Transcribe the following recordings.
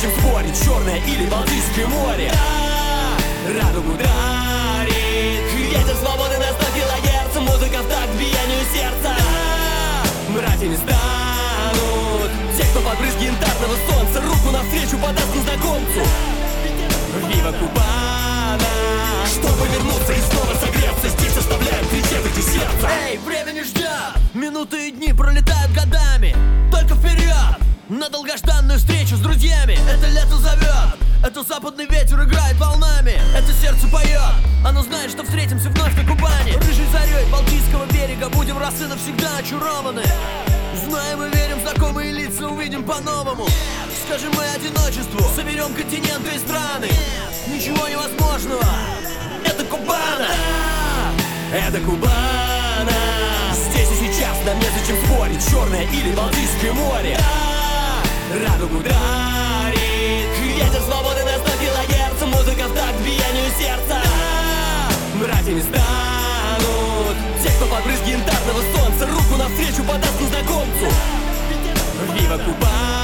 незачем спорить Черное или Балтийское море. Да, Радугу дарит. Ветер свободы на 100 килогерц Музыка в такт биению сердца. Да, Братьями станут. Те, кто под брызги янтарного солнца Руку навстречу подаст незнакомцу. Вива Кубана. Чтобы вернуться и снова согреться Здесь оставляем трепеты сердца Эй, время не ждет Минуты и дни пролетают На долгожданную встречу с друзьями Это лето зовет. Это западный ветер играет волнами Это сердце поет. Оно знает, что встретимся вновь на Кубани. Рыжей зарей Балтийского берега Будем раз и навсегда очарованы. Знаем и верим, знакомые лица увидим по-новому. Скажем мы одиночеству Соберем континенты и страны. Ничего невозможного. Это Кубана. Это Кубана. Здесь и сейчас нам незачем спорить Черное или Балтийское море Радугу дарит. Ветер свободы на 100 килогерц Музыка в такт биению сердца. Да, Братьями станут. Те, кто под брызги янтарного солнца Руку навстречу подаст незнакомцу. Вива Кубана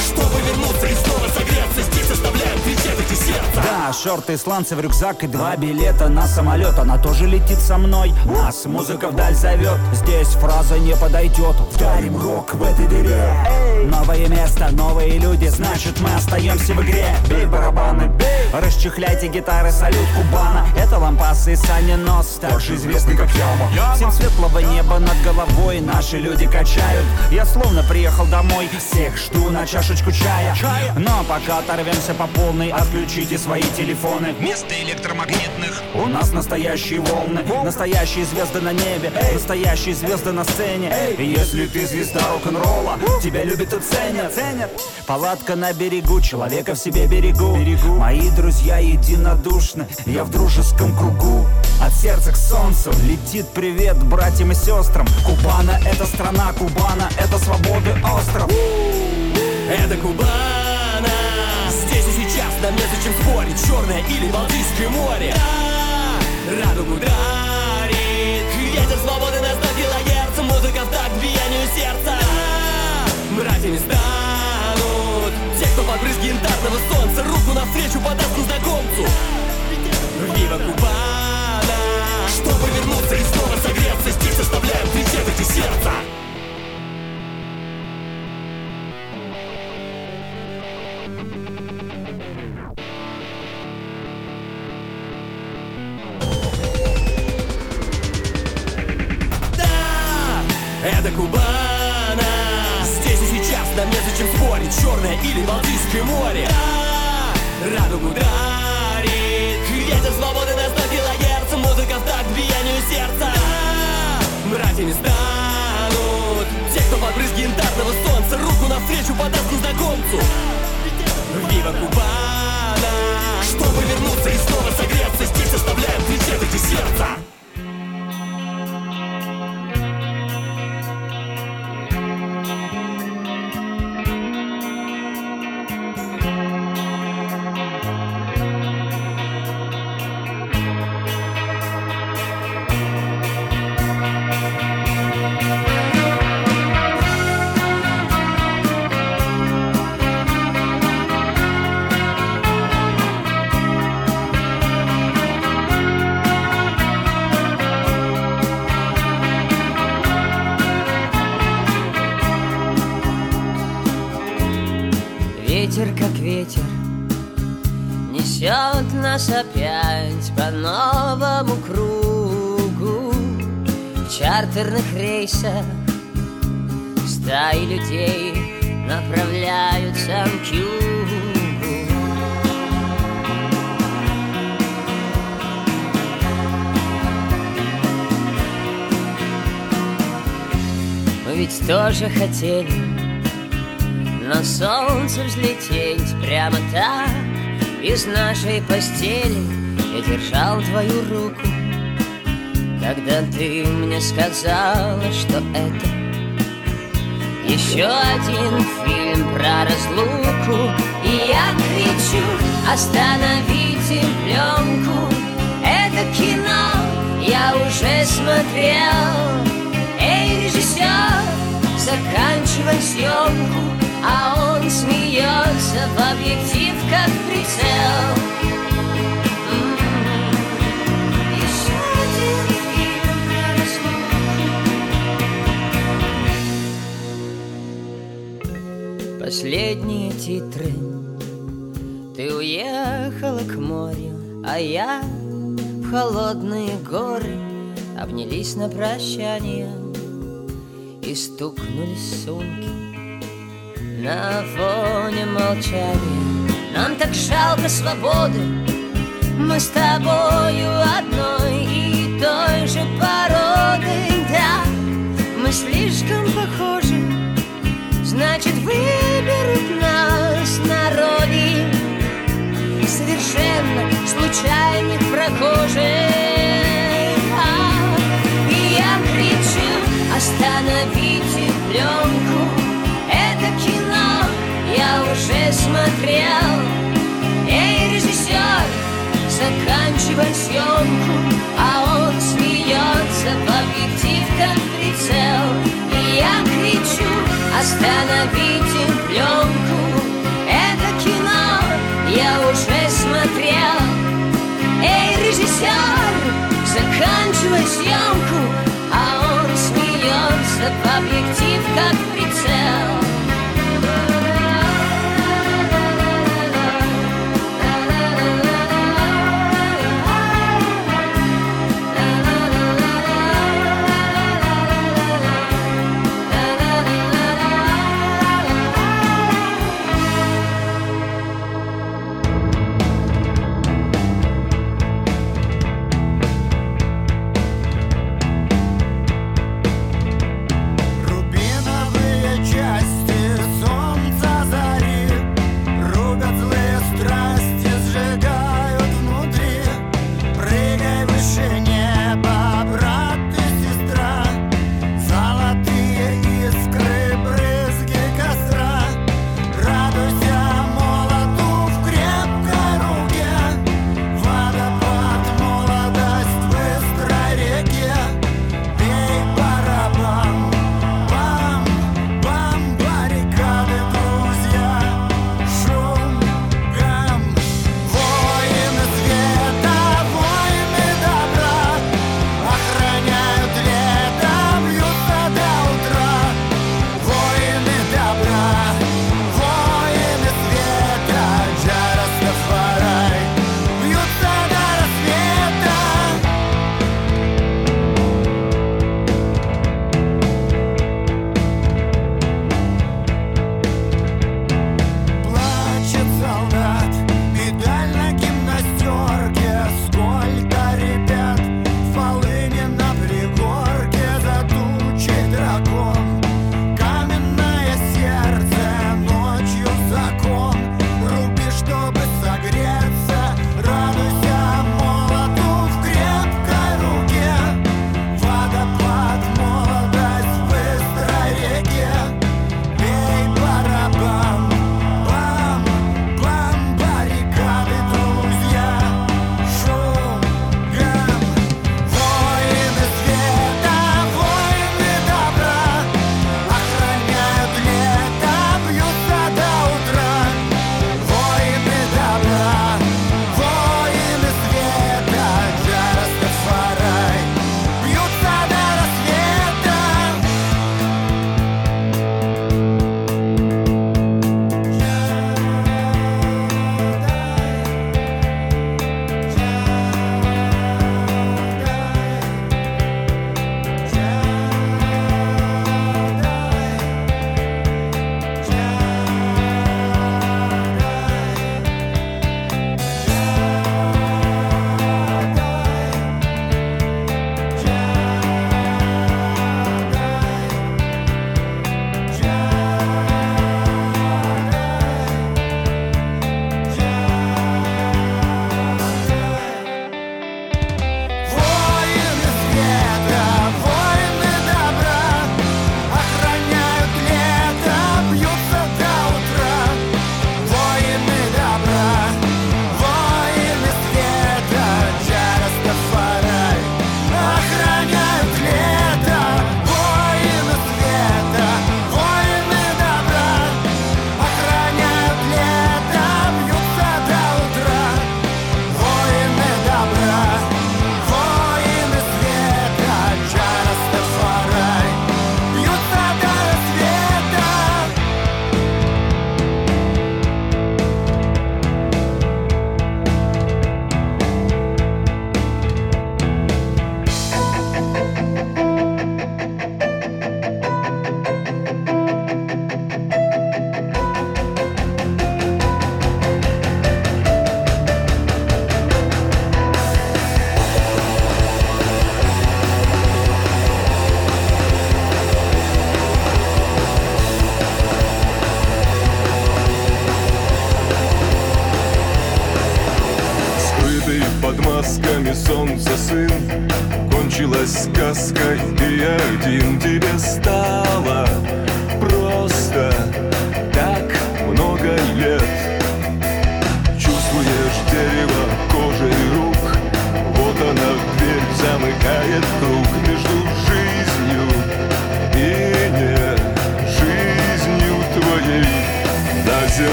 Чтобы вернуться и снова согреться Здесь оставляем трепеты сердца Да, шорты, сланцы в рюкзак и два билета на самолет. Она тоже летит со мной, нас музыка вдаль зовет. Здесь фраза не подойдет, вдарим рок в этой дыре. Новое место, новые люди, значит мы остаемся в игре. Бей барабаны, бей! Расчехляйте гитары, салют Кубана. Это лампасы и Саня Нос, также известный как Яма. Всем светлого неба над головой наши люди качают. Я словно приехал домой, всех жду на чашечку чая. Но пока оторвемся по полной, отключите свои телефоны. Вместо электромагнитных. У нас настоящие волны Настоящие звезды на небе, настоящие звезды на сцене. И если ты звезда рок-н-ролла, тебя любят и ценят. Палатка на берегу, человека в себе берегу. Мои друзья единодушны, я в дружеском кругу. От сердца к солнцу летит привет братьям и сестрам. Кубана это страна, Кубана это свободы остров Это Кубана. Здесь и сейчас нам незачем спорить Черное или Балтийское море. Да, Радугу дарит Ветер свободы на 100 килогерц Музыка в такт биению сердца. Да, Братьями станут. Те, кто под брызги янтарного солнца Руку навстречу подаст незнакомцу. Вива Кубана. Чтобы вернуться и снова согреться Здесь оставляем трепеты сердца или Балтийское море. Да, Радугу дарит. Ветер свободы на 100 килогерц Музыка в такт биению сердца. Да, Братьями станут. Те, кто под брызги янтарного солнца Руку навстречу подаст незнакомцу. Вива Кубана. Чтобы вернуться и снова согреться Здесь оставляем трепеты сердца чартерных рейсах. Стаи людей направляются к югу. Мы ведь тоже хотели на солнце взлететь прямо так Из нашей постели. Я держал твою руку Когда ты мне сказала, что это Еще один фильм про разлуку И я кричу, остановите пленку Это кино я уже смотрел Эй, режиссер, заканчивай съемку а он смеется в объектив, как прицел. Последние титры. Ты уехала к морю, а я в холодные горы Обнялись на прощание и стукнулись сумки. На фоне молчания Нам так жалко свободы. Мы с тобою одной и той же породы. Да, мы слишком похожи. Значит, выберут нас народе Совершенно случайных прохожих. А, И я кричу, остановите пленку Это кино я уже смотрел Эй, режиссер, заканчивай съемку А он смеется в объектив, как прицел. И я кричу, остановите пленку Это кино я уже смотрел. Эй, режиссер, заканчивай съемку. А он смеется в объектив,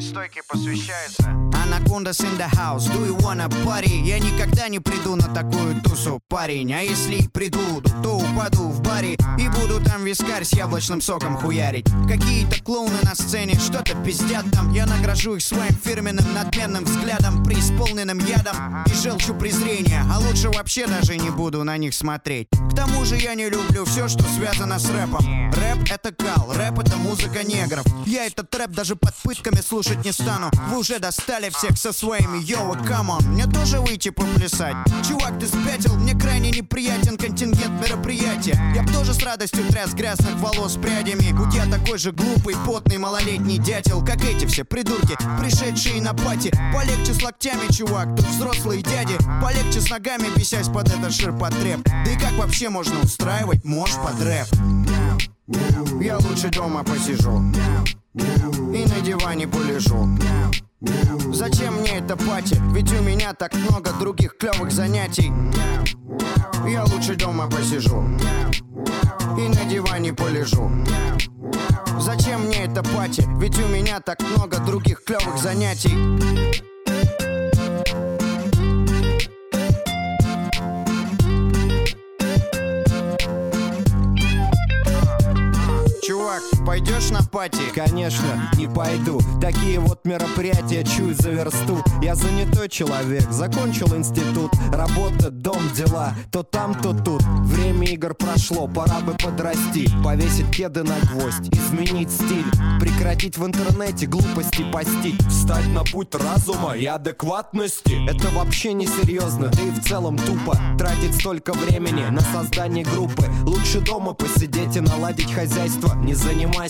барной стойке посвящается Anacondaz in the house, do you wanna party? Я никогда не приду на такую тусу, парень. А если приду, то упаду в баре И буду там вискарь с яблочным соком хуярить. Какие-то клоуны на сцене что-то пиздят там. Я награжу их своим фирменным надменным взглядом Преисполненным ядом и желчу презрения. А лучше вообще даже не буду на них смотреть. К тому же я не люблю все, что связано с рэпом. Рэп это кал, рэп это музыка негров. Я этот рэп даже под пытками слушаю слушать не стану. Вы уже достали всех со своими. Yo, come on Мне тоже выйти поплясать. Чувак, ты спятил, мне крайне неприятен контингент мероприятия. Я б тоже с радостью тряс грязных волос прядями. Будь я такой же глупый, потный, малолетний дятел Как эти все придурки, пришедшие на пати. Полегче с локтями, чувак, тут взрослые дяди. Полегче с ногами, бесясь под этот ширпотреб Да и как вообще можно устраивать мож под рэп? Я лучше дома посижу. И на диване полежу. Зачем мне это пати? Ведь у меня так много других клевых занятий. Я лучше дома посижу. И на диване полежу. Зачем мне это пати? Ведь у меня так много других клевых занятий пойдешь на пати? Конечно, не пойду. Такие вот мероприятия чую за версту. Я занятой человек, закончил институт. Работа, дом, дела. То там, то тут. Время игр прошло, пора бы подрасти. Повесить кеды на гвоздь, изменить стиль. Прекратить в интернете глупости постить. Встать на путь разума и адекватности. Это вообще не серьезно, да и в целом тупо. Тратить столько времени на создание группы. Лучше дома посидеть и наладить хозяйство. Не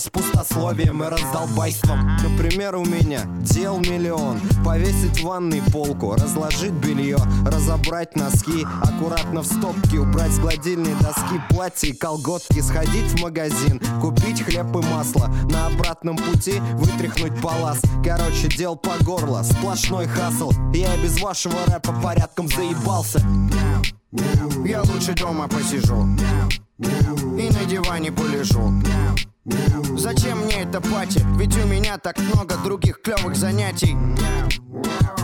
занимаясь пустословием и раздолбайством. Например, у меня дел миллион. Повесить в ванной полку, разложить белье Разобрать носки, аккуратно в стопки Убрать с гладильной доски платья и колготки Сходить в магазин, купить хлеб и масло На обратном пути вытряхнуть палас. Короче, дел по горло, сплошной хасл. Я и без вашего рэпа порядком заебался. Я лучше дома посижу. И на диване полежу Зачем мне это пати? Ведь у меня так много других клевых занятий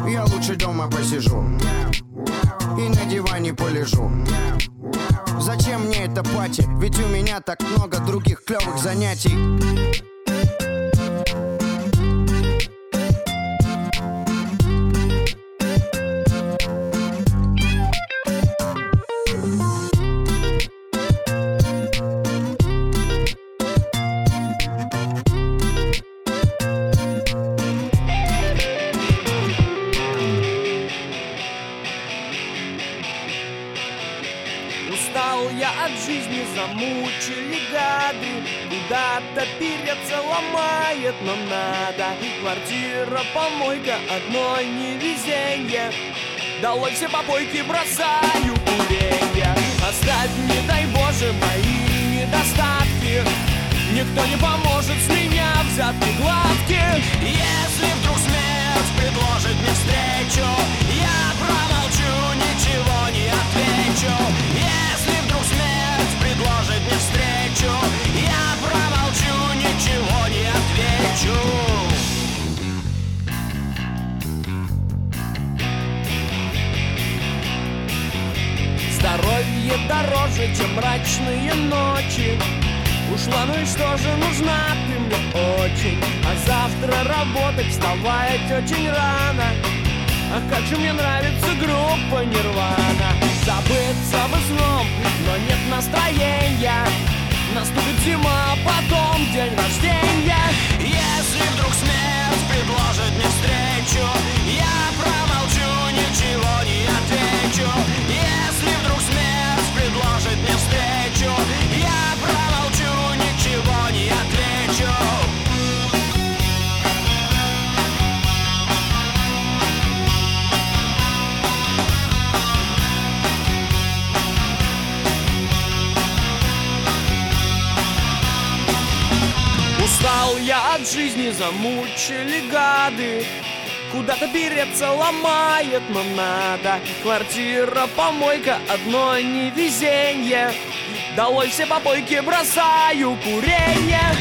Я лучше дома посижу И на диване полежу Зачем мне это пати? Ведь у меня так много других клевых занятий но надо. Квартира, помойка, одно невезенье. Долой все попойки, бросаю куренье Оставь, не дай Боже, мои недостатки. Никто не поможет с меня взятки гладких Если вдруг смерть предложит мне встречу Я промолчу, ничего не отвечу дороже, чем мрачные ночи. Ушла, ну и что же, нужна ты мне очень. А завтра работать, вставать очень рано. Ах, как же мне нравится группа Нирвана. Забыться бы сном, но нет настроения. Наступит зима, а потом день рождения. Если вдруг смерть предложит мне встречу Я промолчу, ничего не отвечу. Если вдруг Устал я от жизни, замучили гады Куда-то переться ломает, но надо. Квартира, помойка, одно невезенье. Долой все попойки, бросаю курение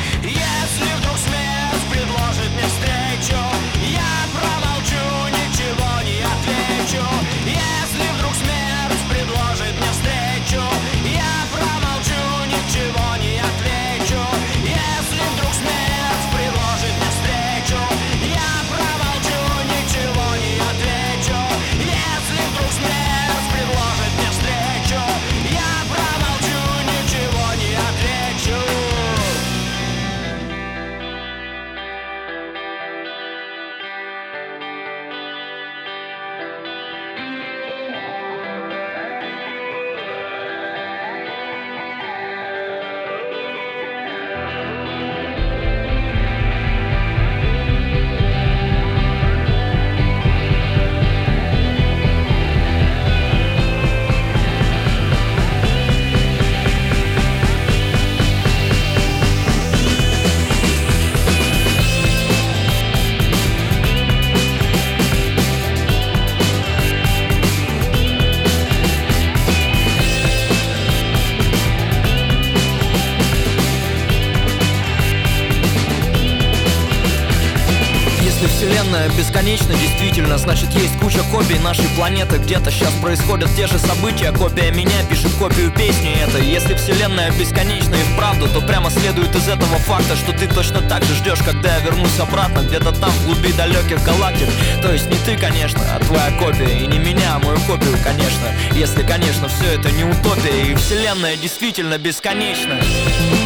бесконечно, действительно Значит есть куча копий нашей планеты. Где-то сейчас происходят те же события. Копия меня пишет копию песни этой. Если вселенная бесконечна и вправду То прямо следует из этого факта Что ты точно так же ждешь, когда я вернусь обратно Где-то там, в глуби далеких галактик. То есть не ты, конечно, а твоя копия. И не меня, а мою копию, конечно. Если, конечно, все это не утопия И вселенная действительно бесконечна. Действительно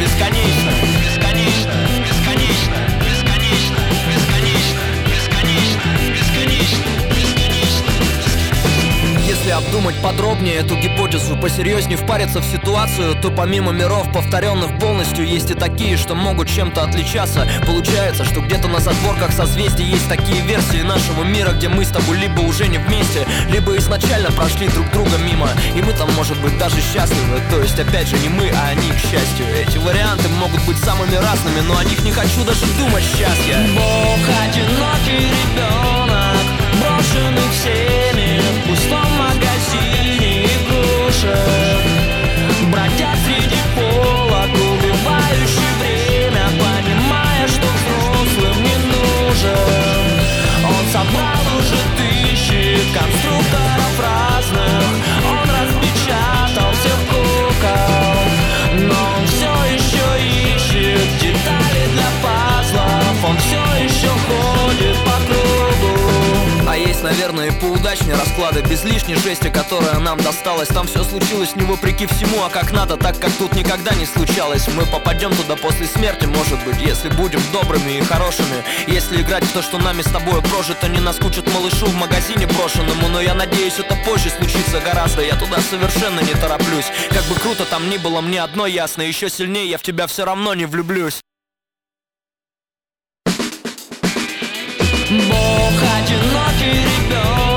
Бесконечно, Если обдумать подробнее эту гипотезу Посерьезнее впариться в ситуацию То помимо миров, повторенных полностью Есть и такие, что могут чем-то отличаться. Получается, что где-то на задворках созвездий Есть такие версии нашего мира Где мы с тобой либо уже не вместе Либо изначально прошли друг друга мимо. И мы там, может быть, даже счастливы. То есть, опять же, не мы, а они, к счастью. Эти варианты могут быть самыми разными Но о них не хочу даже думать. Я Бог одинокий ребенок Брошенный всеми В магазине игрушек. Бродя среди полок Убивающий время Понимая, что взрослым не нужен наверное, и поудачнее расклады. Без лишней жести, которая нам досталась. Там все случилось не вопреки всему, а как надо Так, как тут никогда не случалось. Мы попадем туда после смерти, может быть Если будем добрыми и хорошими. Если играть в то, что нами с тобой прожито Не наскучит малышу в магазине брошенному. Но я надеюсь, это позже случится гораздо. Я туда совершенно не тороплюсь. Как бы круто там ни было, мне одно ясно. Еще сильнее я в тебя все равно не влюблюсь know.